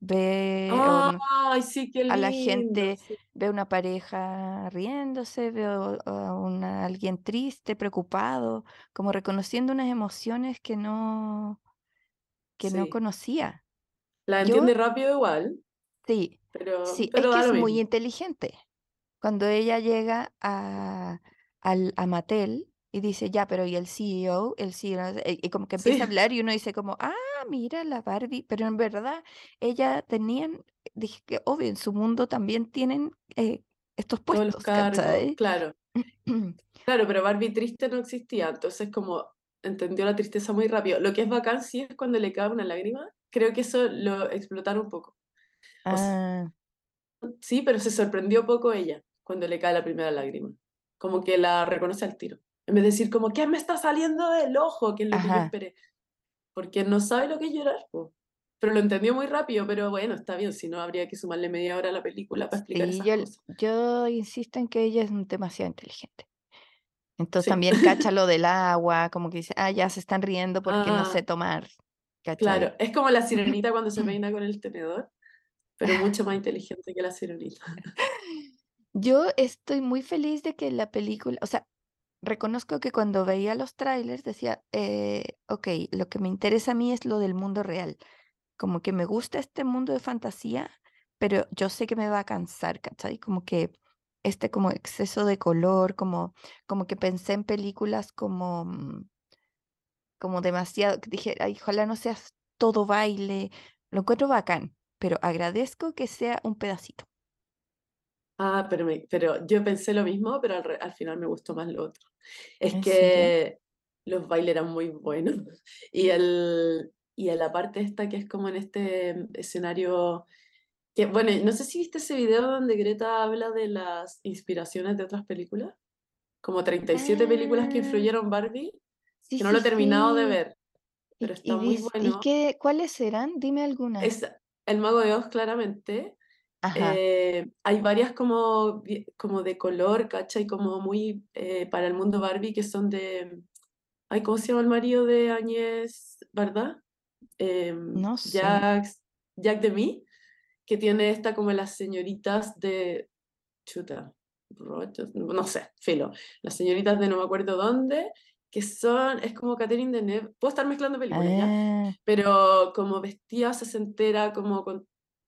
[SPEAKER 2] ve no-
[SPEAKER 3] Ay, sí, qué
[SPEAKER 2] a la
[SPEAKER 3] lindo.
[SPEAKER 2] gente,
[SPEAKER 3] sí.
[SPEAKER 2] ve una pareja riéndose, veo a una, alguien triste, preocupado, como reconociendo unas emociones que no, que no
[SPEAKER 3] Sí.
[SPEAKER 2] conocía.
[SPEAKER 3] La
[SPEAKER 2] Yo,
[SPEAKER 3] entiende rápido igual,
[SPEAKER 2] sí,
[SPEAKER 3] pero,
[SPEAKER 2] sí, es que es muy inteligente. Cuando ella llega a, al, a Mattel y dice, ya, pero ¿y el CEO? El CEO, y y como que empieza a hablar y uno dice como, ah, mira la Barbie, pero en verdad ella tenían, dije que obvio, en su mundo también tienen eh, estos
[SPEAKER 3] todos los
[SPEAKER 2] puestos,
[SPEAKER 3] cargos,
[SPEAKER 2] ¿cachai?
[SPEAKER 3] claro. Claro, pero Barbie triste no existía, entonces como entendió la tristeza muy rápido. Lo que es bacán sí es cuando le cae una lágrima. Creo que eso lo explotaron un poco. O sea,
[SPEAKER 2] Ah,
[SPEAKER 3] sí, pero se sorprendió poco ella cuando le cae la primera lágrima. Como que la reconoce al tiro. En vez de decir como, ¿qué me está saliendo del ojo? Que es lo que yo
[SPEAKER 2] ajá.
[SPEAKER 3] esperé. Porque no sabe lo que es llorar, po. Pero lo entendió muy rápido, pero bueno, está bien, si no habría que sumarle media hora a la película para explicar
[SPEAKER 2] Sí,
[SPEAKER 3] esas
[SPEAKER 2] yo,
[SPEAKER 3] cosas.
[SPEAKER 2] yo insisto en que ella es demasiado inteligente. Entonces
[SPEAKER 3] Sí.
[SPEAKER 2] también cacha lo del agua, como que dice, ah, ya se están riendo porque no
[SPEAKER 3] Ah,
[SPEAKER 2] sé tomar,
[SPEAKER 3] Claro, es como la sirenita cuando se peina con el tenedor, pero mucho más inteligente que la sirenita.
[SPEAKER 2] Yo estoy muy feliz de que la película, o sea, reconozco que cuando veía los trailers decía, eh, ok, lo que me interesa a mí es lo del mundo real. Como que me gusta este mundo de fantasía, pero yo sé que me va a cansar, ¿cachai? Como que este como exceso de color, como, como que pensé en películas como, mm, como demasiado, dije, "Ay, ojalá no seas todo baile, lo encuentro bacán, pero agradezco que sea un pedacito.
[SPEAKER 3] Ah, pero, me- pero yo pensé lo mismo, pero al, al final me gustó más lo otro. Es
[SPEAKER 2] ¿En serio?
[SPEAKER 3] que los bailes eran muy buenos. Y, el, y a la parte esta que es como en este escenario Que, bueno, no sé si viste ese video donde Greta habla de las inspiraciones de otras películas. Como 37 películas que
[SPEAKER 2] Ah,
[SPEAKER 3] influyeron Barbie,
[SPEAKER 2] sí,
[SPEAKER 3] que no lo he
[SPEAKER 2] sí,
[SPEAKER 3] terminado de ver,
[SPEAKER 2] ¿Y,
[SPEAKER 3] pero
[SPEAKER 2] y
[SPEAKER 3] está muy
[SPEAKER 2] dis- ¿y
[SPEAKER 3] bueno.
[SPEAKER 2] qué, cuáles serán? Dime algunas.
[SPEAKER 3] Es El Mago de Oz, claramente. Eh, hay varias como, como de color, ¿cachai? Como muy eh, para el mundo Barbie, que son de... Ay, ¿cómo se llama el marido de Agnès, verdad? Em,
[SPEAKER 2] No sé.
[SPEAKER 3] Jack, Jack Demi, que tiene esta como las señoritas de... Chuta, Rochas, no sé, filo. Las señoritas de no me acuerdo dónde, que son, es como Catherine Deneuve. Puedo estar mezclando películas ya,
[SPEAKER 2] Ah,
[SPEAKER 3] pero como vestida sesentera, como con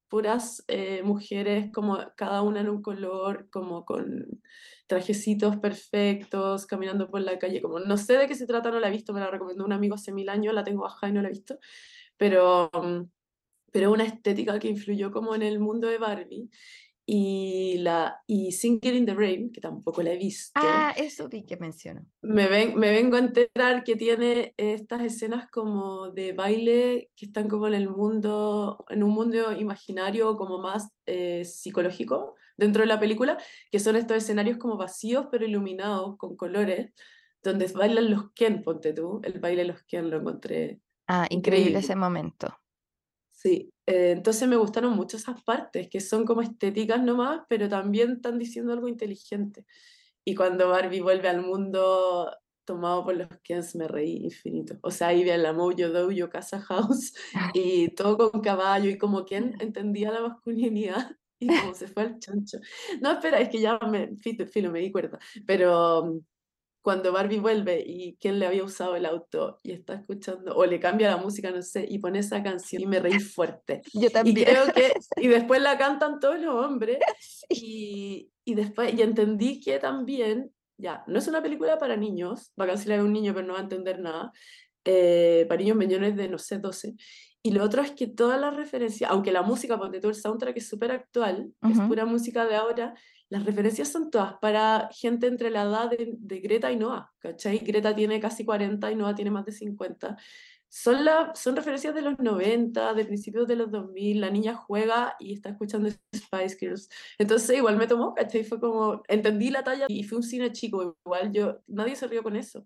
[SPEAKER 3] puras eh, mujeres, como cada una en un color, como con trajecitos perfectos, caminando por la calle, como no sé de qué se trata, no la he visto, me la recomendó un amigo hace mil años, la tengo bajada y no la he visto, pero, pero una estética que influyó como en el mundo de Barbie. Y, la, y Singing in the Rain, que tampoco la he visto,
[SPEAKER 2] ah, eso vi que mencionó.
[SPEAKER 3] me, ven, me vengo a enterar que tiene estas escenas como de baile que están como en el mundo, en un mundo imaginario como más eh, psicológico dentro de la película, que son estos escenarios como vacíos pero iluminados con colores, donde bailan los Ken, ponte tú, el baile de los Ken lo encontré
[SPEAKER 2] Ah, increíble
[SPEAKER 3] increíble.
[SPEAKER 2] ese momento.
[SPEAKER 3] Sí, eh, entonces me gustaron mucho esas partes, que son como estéticas nomás, pero también están diciendo algo inteligente. Y cuando Barbie vuelve al mundo tomado por los Kens, me reí infinito. O sea, ahí vi a la Mojo Dojo Casa House y todo con caballo y como Ken entendía la masculinidad y como se fue al chancho. No, espera, es que ya me, filo, me di cuenta. Pero cuando Barbie vuelve y Ken le había usado el auto y está escuchando, o le cambia la música, no sé, y pone esa canción y me reí fuerte.
[SPEAKER 2] Yo
[SPEAKER 3] Y
[SPEAKER 2] también.
[SPEAKER 3] creo que, y después la cantan todos los hombres, y, y después, y entendí que también, ya, no es una película para niños, va a cancelar a un niño, pero no va a entender nada, eh, para niños millones de, no sé, 12. Y lo otro es que todas las referencias, aunque la música, ponte tú el soundtrack es súper actual, es
[SPEAKER 2] Ujú.
[SPEAKER 3] pura música de ahora, las referencias son todas para gente entre la edad de, de Greta y Noah, ¿cachai? Greta tiene casi 40 y Noah tiene más de 50. Son, la, son referencias de los 90, de principios de los 2000, la niña juega y está escuchando Spice Girls. Entonces igual me tomó, ¿cachai? Fue como, entendí la talla y fue un cine chico, igual yo, nadie se rió con eso.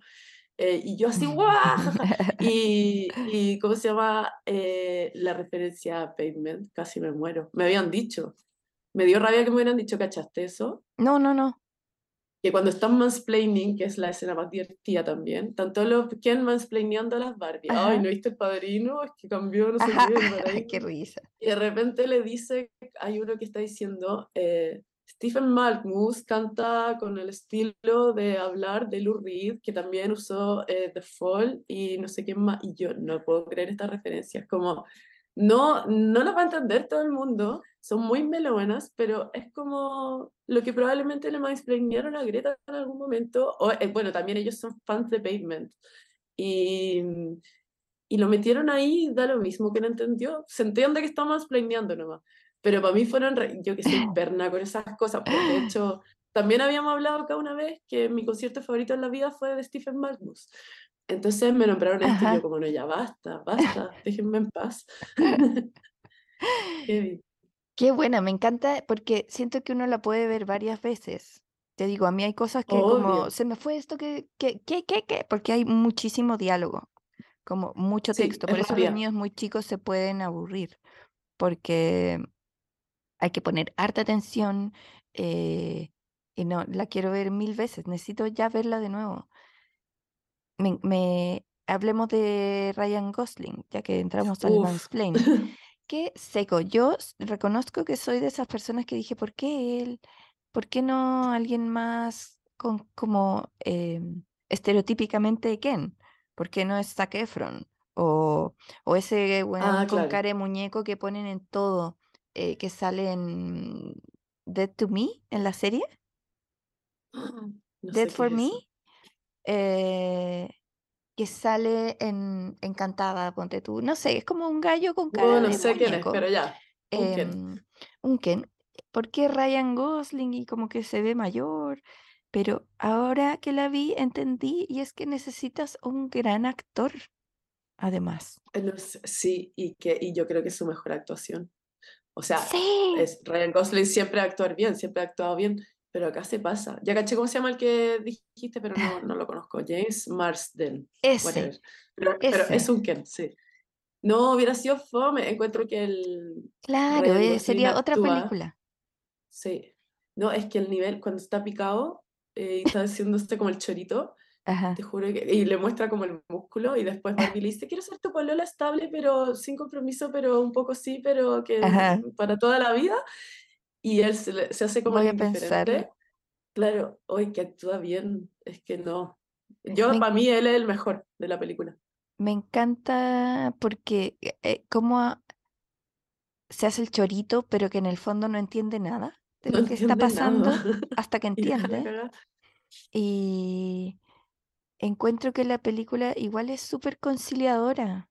[SPEAKER 3] Eh, y yo así, ¡guau! Y, y ¿cómo se llama? Eh, la referencia a Pavement, casi me muero. Me habían dicho, me dio rabia que me hubieran dicho, ¿cachaste eso?
[SPEAKER 2] No, no, no.
[SPEAKER 3] Que cuando están mansplaining, que es la escena más divertida también, tanto los Ken mansplaineando a las Barbie. Ay,
[SPEAKER 2] Ajá.
[SPEAKER 3] ¿no viste el padrino? Es que cambió, no sé qué, paraíso.
[SPEAKER 2] Qué risa.
[SPEAKER 3] Y de repente le dice, hay uno que está diciendo, eh, Stephen Malkmus canta con el estilo de hablar de Lou Reed, que también usó eh, The Fall y no sé quién más, y yo no puedo creer estas referencias, como, no, no las va a entender todo el mundo, son muy melonas, pero es como lo que probablemente le mansplainearon a Greta en algún momento, o eh, bueno, también ellos son fans de Pavement, y y lo metieron ahí, da lo mismo que no entendió. Se entiende que está mansplaineando nomás. Pero para mí fueron, re- yo que soy perna con esas cosas. Pues de hecho, también habíamos hablado acá una vez que mi concierto favorito en la vida fue de Stephen Malkmus. Entonces me nombraron esto y yo como, no, ya basta, basta, déjenme en paz. Heavy.
[SPEAKER 2] Qué buena, me encanta porque siento que uno la puede ver varias veces. Te digo, a mí hay cosas que como,
[SPEAKER 3] Obvio.
[SPEAKER 2] se me fue esto que, que, que, que, que, porque hay muchísimo diálogo, como mucho
[SPEAKER 3] Sí,
[SPEAKER 2] texto.
[SPEAKER 3] es
[SPEAKER 2] Por eso los niños muy chicos se pueden aburrir, porque hay que poner harta atención eh, y no, la quiero ver mil veces, necesito ya verla de nuevo. Me, me- hablemos de Ryan Gosling, ya que entramos al mansplaining. Qué seco. Yo reconozco que soy de esas personas que dije, ¿por qué él? ¿Por qué no alguien más con, como em, estereotípicamente Ken? ¿Por qué no es Zac Efron? O, o ese weón
[SPEAKER 3] Ah,
[SPEAKER 2] con
[SPEAKER 3] claro.
[SPEAKER 2] cara de muñeco que ponen en todo, eh, que sale en Dead to Me, en la serie,
[SPEAKER 3] No
[SPEAKER 2] Dead for Me, eh, que sale en Encantada, ponte tú. No sé, es como un gallo con cara
[SPEAKER 3] No, no sé quién es, pero ya. Un Ken.
[SPEAKER 2] em, un Ken. ¿Por qué Ryan Gosling y como que se ve mayor? Pero ahora que la vi entendí y es que necesitas un gran actor, además.
[SPEAKER 3] Eh, sí, y, que, y yo creo que es su mejor actuación. O sea,
[SPEAKER 2] Sí.
[SPEAKER 3] es, Ryan Gosling siempre actuar bien, siempre ha actuado bien, pero acá se pasa. Ya caché cómo se llama el que dijiste, pero no, no lo conozco. James Marsden.
[SPEAKER 2] Ese.
[SPEAKER 3] whatever. Pero, pero
[SPEAKER 2] ese.
[SPEAKER 3] es un Ken, sí. No, hubiera sido fome. Encuentro que el.
[SPEAKER 2] Claro, eh, sería otra
[SPEAKER 3] actúa.
[SPEAKER 2] película.
[SPEAKER 3] Sí. No, es que el nivel, cuando está picado eh, y está haciéndose como el chorito,
[SPEAKER 2] Ajá.
[SPEAKER 3] te juro que. Y le muestra como el músculo, y después Barbie le dice: Quiero ser tu polola estable, pero sin compromiso, pero un poco sí, pero que
[SPEAKER 2] Ajá.
[SPEAKER 3] para toda la vida. Y él se, se hace como
[SPEAKER 2] Voy
[SPEAKER 3] indiferente. Claro, hoy que actúa bien, es que no. Yo,
[SPEAKER 2] Me-
[SPEAKER 3] para mí, él es el mejor de la película.
[SPEAKER 2] Me encanta porque eh, eh, a- se hace el chorito, pero que en el fondo no entiende nada de
[SPEAKER 3] No
[SPEAKER 2] lo que está pasando
[SPEAKER 3] nada.
[SPEAKER 2] hasta que entiende. Y encuentro que la película igual es súper conciliadora.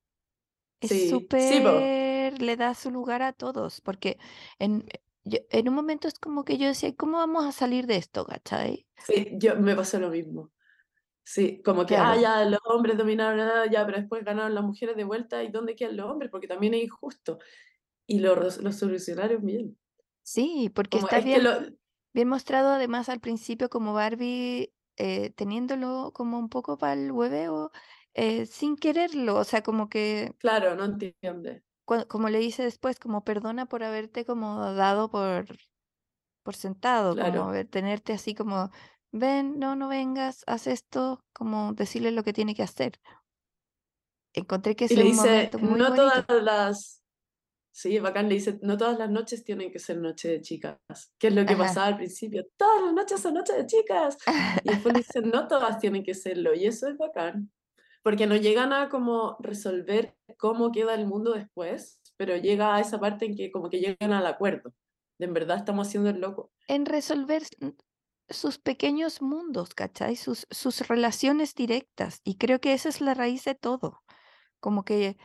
[SPEAKER 2] Es
[SPEAKER 3] Sí, sí,
[SPEAKER 2] súper, le da su lugar a todos, porque en, yo- en un momento es como que yo decía, ¿cómo vamos a salir de esto, cachai?
[SPEAKER 3] Sí, yo me pasó lo mismo. Sí, como que, ah,
[SPEAKER 2] Claro.
[SPEAKER 3] ya los hombres dominaron, ah, ya, pero después ganaron las mujeres de vuelta, ¿y dónde quedan los hombres? Porque también es injusto. Y lo, lo solucionaron bien.
[SPEAKER 2] Sí, porque
[SPEAKER 3] Como,
[SPEAKER 2] está
[SPEAKER 3] es
[SPEAKER 2] bien,
[SPEAKER 3] lo,
[SPEAKER 2] bien mostrado además al principio como Barbie eh, teniéndolo como un poco para el hueveo eh, sin quererlo, o sea, como que,
[SPEAKER 3] claro, no entiende.
[SPEAKER 2] como le dice después, como perdona por haberte como dado por, por sentado, como
[SPEAKER 3] Claro.
[SPEAKER 2] haber- tenerte así como, ven, no, no vengas, haz esto, como decirle lo que tiene que hacer. Encontré que
[SPEAKER 3] Y
[SPEAKER 2] ese
[SPEAKER 3] le
[SPEAKER 2] un
[SPEAKER 3] dice,
[SPEAKER 2] momento muy
[SPEAKER 3] no
[SPEAKER 2] bonito.
[SPEAKER 3] todas las... Sí, bacán, le dice, no todas las noches tienen que ser noche de chicas. ¿Qué es lo que
[SPEAKER 2] Ajá.
[SPEAKER 3] pasaba al principio? Todas las noches son noches de chicas. Y después le dicen, no todas tienen que serlo. Y eso es bacán. Porque no llegan a como resolver cómo queda el mundo después, pero llega a esa parte en que como que llegan al acuerdo. De en verdad estamos haciendo el loco.
[SPEAKER 2] en resolver sus pequeños mundos, ¿cachai? Sus, sus relaciones directas. Y creo que esa es la raíz de todo. Como que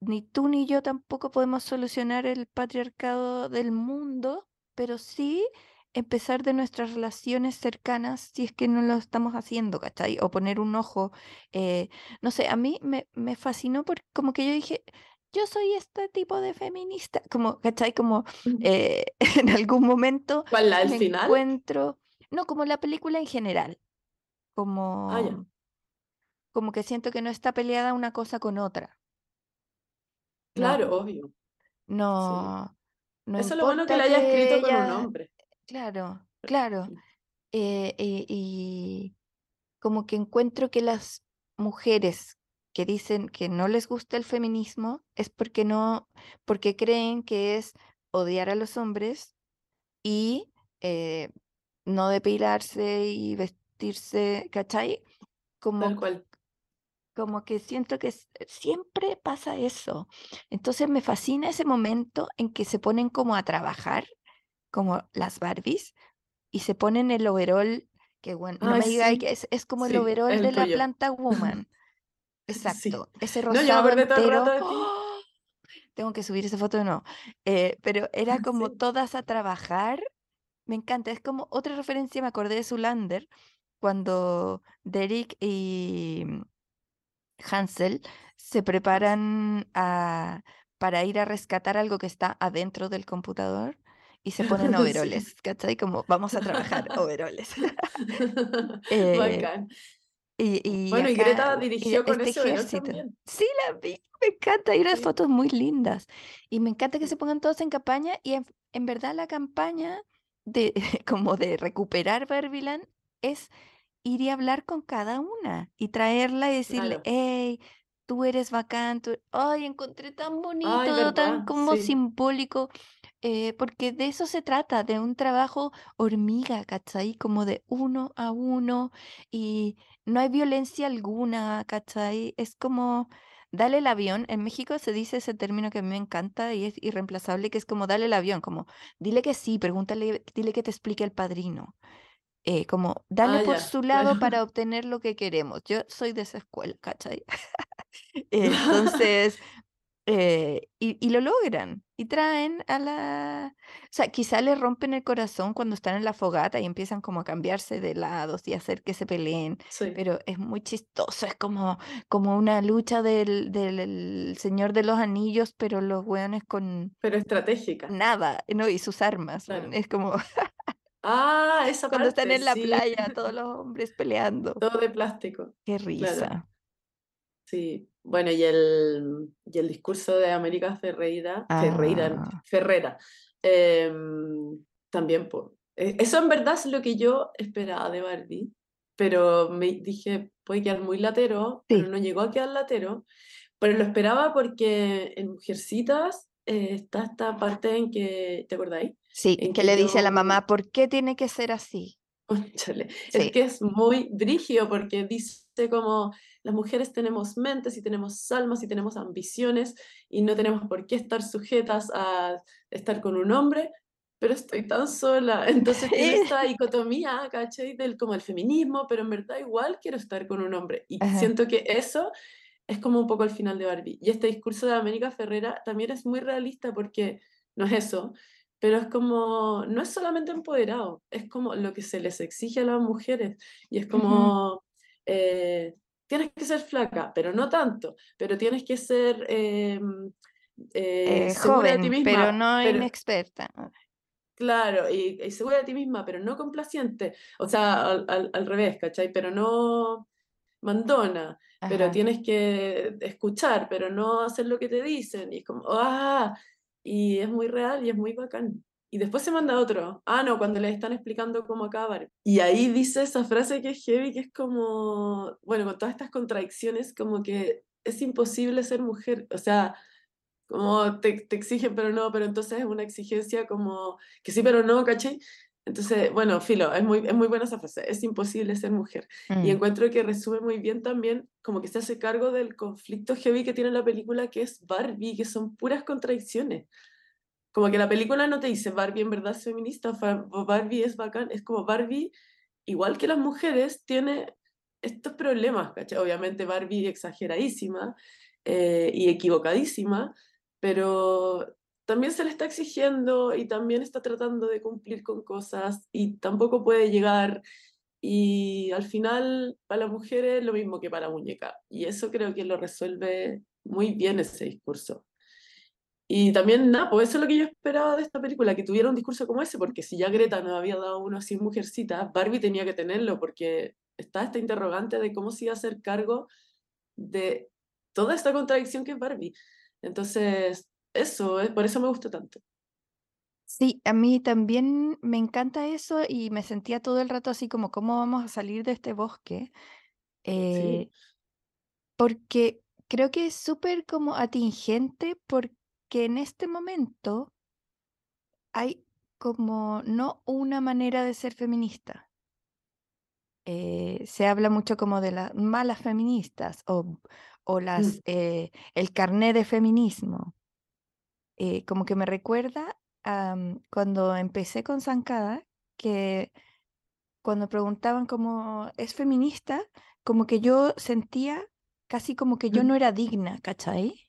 [SPEAKER 2] ni tú ni yo tampoco podemos solucionar el patriarcado del mundo, pero sí empezar de nuestras relaciones cercanas si es que no lo estamos haciendo, ¿cachai? O poner un ojo. eh, no sé, a mí me, me fascinó porque como que yo dije, yo soy este tipo de feminista, como, ¿cachai? Como eh, en algún momento
[SPEAKER 3] ¿Cuál, la
[SPEAKER 2] me
[SPEAKER 3] final?
[SPEAKER 2] encuentro, no, como la película en general,
[SPEAKER 3] Ah,
[SPEAKER 2] como, como que siento que no está peleada una cosa con otra. No,
[SPEAKER 3] Claro, obvio. Sí.
[SPEAKER 2] no, no
[SPEAKER 3] Eso es lo bueno que la haya escrito con un
[SPEAKER 2] ella,
[SPEAKER 3] hombre.
[SPEAKER 2] claro, claro,
[SPEAKER 3] Sí.
[SPEAKER 2] eh, y, y como que encuentro que las mujeres que dicen que no les gusta el feminismo es porque no, porque creen que es odiar a los hombres y eh, no depilarse y vestirse, ¿cachai?
[SPEAKER 3] Tal
[SPEAKER 2] Como,
[SPEAKER 3] cual.
[SPEAKER 2] Como que siento que s- siempre pasa eso. Entonces me fascina ese momento en que se ponen como a trabajar, como las Barbies, y se ponen el overol, que bueno, no
[SPEAKER 3] Ay,
[SPEAKER 2] me que
[SPEAKER 3] sí.
[SPEAKER 2] es, es como el
[SPEAKER 3] Sí,
[SPEAKER 2] overol
[SPEAKER 3] el
[SPEAKER 2] de la
[SPEAKER 3] tuyo.
[SPEAKER 2] planta woman.
[SPEAKER 3] Sí.
[SPEAKER 2] Exacto, ese
[SPEAKER 3] No, yo me
[SPEAKER 2] rosado
[SPEAKER 3] todo el
[SPEAKER 2] entero. ¡oh! Tengo que subir esa foto nuevo. Eh, pero era como
[SPEAKER 3] Sí.
[SPEAKER 2] todas a trabajar. Me encanta, es como otra referencia, me acordé de Zulander, cuando Derek y Hansel se preparan a- para ir a rescatar algo que está adentro del computador y se ponen
[SPEAKER 3] Sí.
[SPEAKER 2] overoles, ¿cachai? Como vamos a trabajar, overoles. Eh,
[SPEAKER 3] Bacán.
[SPEAKER 2] y, y
[SPEAKER 3] Bueno, y
[SPEAKER 2] acá,
[SPEAKER 3] Greta
[SPEAKER 2] u- y
[SPEAKER 3] dirigió con
[SPEAKER 2] este
[SPEAKER 3] ese overol
[SPEAKER 2] ejército.
[SPEAKER 3] también.
[SPEAKER 2] Sí, la vi, me encanta, y unas
[SPEAKER 3] Sí.
[SPEAKER 2] fotos muy lindas. Y me encanta que se
[SPEAKER 3] Sí.
[SPEAKER 2] pongan todos en campaña y en, en verdad la campaña de como de recuperar Barbiland es ir y hablar con cada una y traerla y decirle,
[SPEAKER 3] Claro.
[SPEAKER 2] hey, tú eres bacán, tú... Ay, encontré tan
[SPEAKER 3] Ay,
[SPEAKER 2] bonito, tan
[SPEAKER 3] verdad.
[SPEAKER 2] como
[SPEAKER 3] Sí.
[SPEAKER 2] simbólico, eh, porque de eso se trata, de un trabajo hormiga, ¿cachai? Como de uno a uno y no hay violencia alguna, ¿cachai? Es como... Dale el avión. En México se dice ese término que a mí me encanta y es irreemplazable, que es como dale el avión, como dile que sí, pregúntale, dile que te explique el padrino eh, como darle
[SPEAKER 3] Ah,
[SPEAKER 2] por
[SPEAKER 3] ya,
[SPEAKER 2] su lado
[SPEAKER 3] claro.
[SPEAKER 2] para obtener lo que queremos. Yo soy de esa escuela, ¿cachai? Entonces, eh, y, y lo logran. Y traen a la... O sea, quizá les rompen el corazón cuando están en la fogata y empiezan como a cambiarse de lados y hacer que se peleen.
[SPEAKER 3] Sí.
[SPEAKER 2] Pero es muy chistoso, es como, como una lucha del, del Señor de los Anillos, pero los hueones con
[SPEAKER 3] Pero estratégica.
[SPEAKER 2] nada, ¿no? Y sus armas.
[SPEAKER 3] Claro.
[SPEAKER 2] Es como
[SPEAKER 3] Ah, esa
[SPEAKER 2] cuando están
[SPEAKER 3] parte,
[SPEAKER 2] en la
[SPEAKER 3] sí.
[SPEAKER 2] playa, todos los hombres peleando.
[SPEAKER 3] Todo de plástico.
[SPEAKER 2] Qué risa.
[SPEAKER 3] Sí. Bueno, y el, y el discurso de América Ferreira, Ferreira,
[SPEAKER 2] Ah.
[SPEAKER 3] Ferrera, em, también, po. E- Eso en verdad es lo que yo esperaba de Barbie, pero me dije, puede quedar muy latero,
[SPEAKER 2] Sí.
[SPEAKER 3] pero no llegó a quedar latero, pero lo esperaba porque en Mujercitas eh, está esta parte en que, ¿te acordáis?
[SPEAKER 2] Sí,
[SPEAKER 3] En
[SPEAKER 2] que
[SPEAKER 3] que
[SPEAKER 2] le dice a la mamá, ¿por qué tiene que ser así?
[SPEAKER 3] Cónchale,
[SPEAKER 2] Sí.
[SPEAKER 3] Es que es muy brígido porque dice como las mujeres tenemos mentes y tenemos almas y tenemos ambiciones y no tenemos por qué estar sujetas a estar con un hombre, pero estoy tan sola. Entonces tiene esta dicotomía, ¿cachai? Del como el feminismo, pero en verdad igual quiero estar con un hombre. Y
[SPEAKER 2] Ajá.
[SPEAKER 3] siento que eso es como un poco el final de Barbie. Y este discurso de América Ferrera también es muy realista porque no es eso, pero es como, no es solamente empoderado, es como lo que se les exige a las mujeres. Y es como, eh, tienes que ser flaca, pero no tanto, pero tienes que ser eh, eh,
[SPEAKER 2] Eh,
[SPEAKER 3] segura de ti
[SPEAKER 2] joven,
[SPEAKER 3] misma.
[SPEAKER 2] pero no
[SPEAKER 3] pero-
[SPEAKER 2] inexperta.
[SPEAKER 3] Claro, y, y segura de ti misma, pero no complaciente. O sea, al, al- al revés, ¿cachai? Pero no mandona, pero tienes que escuchar, pero no hacer lo que te dicen. Y es como, ¡ah! Y es muy real y es muy bacán. Y después se manda otro. Ah, no, cuando les están explicando cómo acabar. Y ahí dice esa frase que es heavy, que es como, bueno, con todas estas contradicciones, como que es imposible ser mujer. O sea, como te, te exigen, pero no, pero entonces es una exigencia como que sí, pero no, ¿cachai? Entonces, bueno, filo, es muy, es muy buena esa frase, es imposible ser mujer. Y
[SPEAKER 2] Mm.
[SPEAKER 3] encuentro que resume muy bien también, como que se hace cargo del conflicto heavy que tiene la película, que es Barbie, que son puras contradicciones. Como que la película no te dice Barbie en verdad es feminista, Barbie es bacán, es como Barbie, igual que las mujeres, tiene estos problemas, ¿cachai? Obviamente Barbie exageradísima eh, y equivocadísima, pero también se le está exigiendo y también está tratando de cumplir con cosas y tampoco puede llegar y al final para la mujer es lo mismo que para la muñeca y eso creo que lo resuelve muy bien ese discurso. Y también, nada, pues eso es lo que yo esperaba de esta película, que tuviera un discurso como ese, porque si ya Greta nos había dado uno así Mujercita, Barbie tenía que tenerlo, porque está esta interrogante de cómo se iba a hacer cargo de toda esta contradicción que es Barbie. Entonces, eso, es, por eso me gusta tanto.
[SPEAKER 2] Sí, a mí también me encanta eso y me sentía todo el rato así como, ¿cómo vamos a salir de este bosque? Eh, porque creo que es súper como atingente porque en este momento hay como no una manera de ser feminista. Eh, se habla mucho como de las malas feministas o, o las eh, el carné de feminismo. Eh, como que me recuerda mm, cuando empecé con Zancada, que cuando preguntaban como es feminista, como que yo sentía casi como que yo
[SPEAKER 3] Mm.
[SPEAKER 2] no era digna, ¿cachai?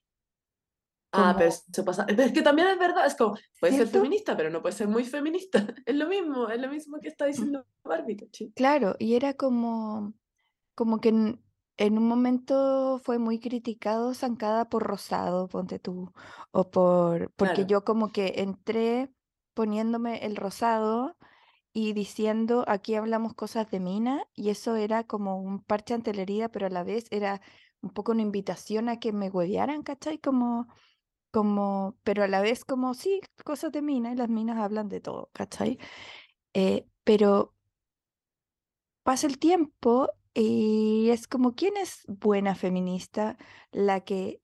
[SPEAKER 3] Ah, pero eso pasa. Es que también es verdad, es como, puede ser
[SPEAKER 2] ¿Cierto?
[SPEAKER 3] feminista, pero no puede ser muy feminista. Es lo mismo, es lo mismo que está diciendo Barbie, ¿cachai?
[SPEAKER 2] Claro, y era como, como que en, un momento fue muy criticado Zancada por Rosado, ponte tú, o por, porque
[SPEAKER 3] Claro.
[SPEAKER 2] yo como que entré poniéndome el rosado y diciendo aquí hablamos cosas de mina, y eso era como un parche ante la herida, pero a la vez era un poco una invitación a que me huevearan, ¿cachai? Como, como, pero a la vez como, sí, cosas de mina, y las minas hablan de todo, ¿cachai? Eh, pero pasa el tiempo y es como, ¿quién es buena feminista? La que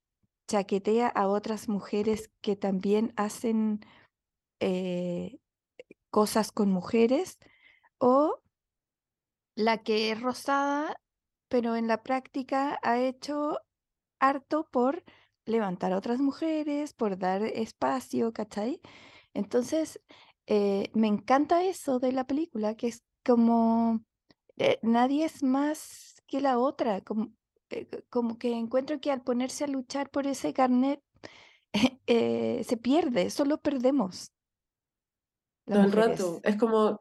[SPEAKER 2] chaquetea a otras mujeres que también hacen eh, cosas con mujeres o la que es rosada, pero en la práctica ha hecho harto por levantar a otras mujeres, por dar espacio, ¿cachai? Entonces, eh, me encanta eso de la película, que es como eh, nadie es más que la otra, como, eh, como que encuentro que al ponerse a luchar por ese carnet, eh, se pierde, solo perdemos.
[SPEAKER 3] Todo el rato. Es como,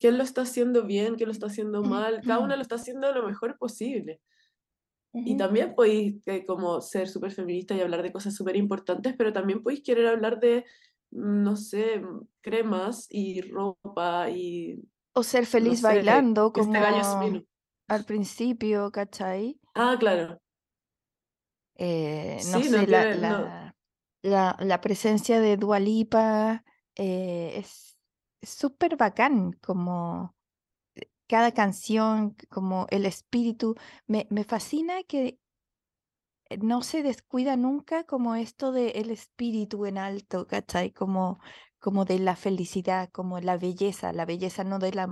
[SPEAKER 3] ¿quién lo está haciendo bien? ¿Quién lo está haciendo mal? Cada una lo está haciendo lo mejor posible. Y también podéis eh, como ser súper feminista y hablar de cosas súper importantes, pero también podéis querer hablar de, no sé, cremas y ropa y,
[SPEAKER 2] O ser
[SPEAKER 3] no
[SPEAKER 2] feliz
[SPEAKER 3] sé,
[SPEAKER 2] bailando
[SPEAKER 3] este
[SPEAKER 2] como al principio, ¿cachai?
[SPEAKER 3] Ah, claro.
[SPEAKER 2] Eh, no
[SPEAKER 3] Sí, no
[SPEAKER 2] sé, la, la, la, la presencia de Dua Lipa eh, es súper bacán, como cada canción, como el espíritu. Me, me fascina que no se descuida nunca como esto de el espíritu en alto, ¿cachai? Como, como de la felicidad, como la belleza, la belleza no de las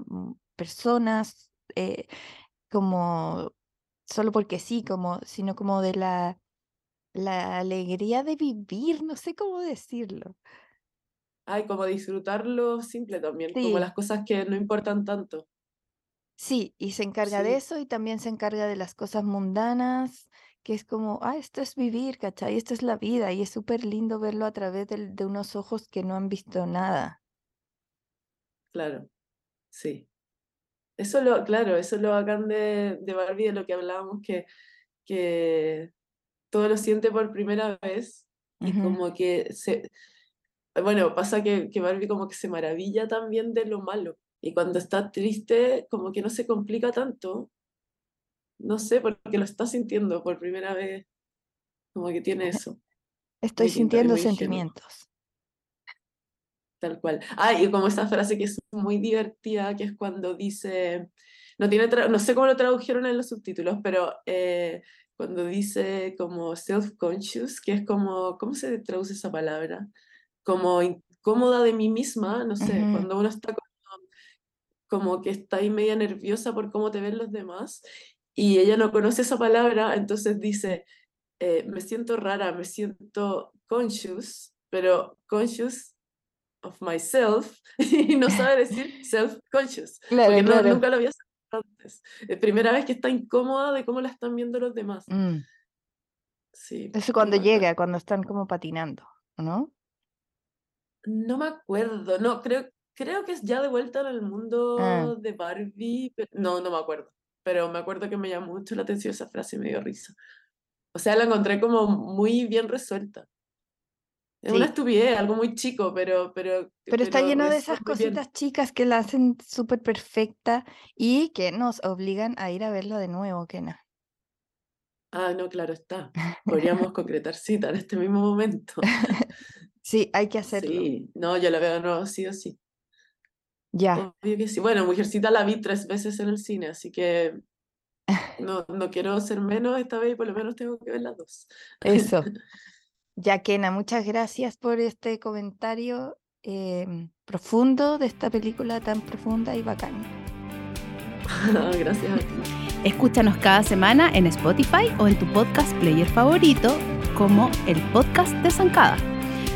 [SPEAKER 2] personas, eh, como solo porque sí, como, sino como de la, la alegría de vivir, no sé cómo decirlo.
[SPEAKER 3] Ay, como disfrutar lo simple también, como las cosas que no importan tanto.
[SPEAKER 2] sí, y se encarga de eso y también se encarga de las cosas mundanas, que es como, ah, esto es vivir, ¿cachai? Esto es la vida y es súper lindo verlo a través del- de unos ojos que no han visto nada.
[SPEAKER 3] claro, sí. Eso lo, claro, eso es lo bacán de, de Barbie, de lo que hablábamos, que, que todo lo siente por primera vez y como que se, bueno, pasa que, que Barbie como que se maravilla también de lo malo y cuando está triste como que no se complica tanto, no sé, porque lo está sintiendo por primera vez, como que tiene eso,
[SPEAKER 2] Estoy sintiendo sentimientos.
[SPEAKER 3] Tal cual. Ah, y como esa frase que es muy divertida, que es cuando dice, no tiene, no sé cómo lo tradujeron en los subtítulos, pero eh, cuando dice como self-conscious, que es como, ¿cómo se traduce esa palabra? Como incómoda de mí misma, no sé, cuando uno está como, como que está ahí media nerviosa por cómo te ven los demás, y ella no conoce esa palabra, entonces dice, eh, me siento rara, me siento conscious, pero conscious of myself y no sabe decir self-conscious,
[SPEAKER 2] Claro,
[SPEAKER 3] porque no, nunca lo había sabido antes. Es primera vez que está incómoda de cómo la están viendo los demás.
[SPEAKER 2] Mm.
[SPEAKER 3] Sí,
[SPEAKER 2] Eso cuando llega, cuando están como patinando, ¿no?
[SPEAKER 3] No me acuerdo, no, creo, creo que es ya de vuelta en el
[SPEAKER 2] Ah,
[SPEAKER 3] mundo de Barbie, pe- no, no me acuerdo, pero me acuerdo que me llamó mucho la atención esa frase y me dio risa. O sea, la encontré como muy bien resuelta. Es una estupidez, algo muy chico, pero, pero,
[SPEAKER 2] Pero está
[SPEAKER 3] pero
[SPEAKER 2] lleno de esas
[SPEAKER 3] bien.
[SPEAKER 2] cositas chicas que la hacen súper perfecta y que nos obligan a ir a verla de nuevo, Kena.
[SPEAKER 3] Ah, no, claro está. Podríamos concretar cita en este mismo momento.
[SPEAKER 2] Sí, hay que hacerlo.
[SPEAKER 3] Sí, no, yo la veo de nuevo sí o sí.
[SPEAKER 2] Ya,
[SPEAKER 3] Obvio que sí. Bueno, Mujercita la vi tres veces en el cine, así que no, no quiero ser menos esta vez y por lo menos tengo que ver las dos.
[SPEAKER 2] eso. Ya, Kena, muchas gracias por este comentario em, profundo de esta película tan profunda y bacana.
[SPEAKER 3] Gracias a ti.
[SPEAKER 1] Escúchanos cada semana en Spotify o en tu podcast player favorito como el podcast de Zancada.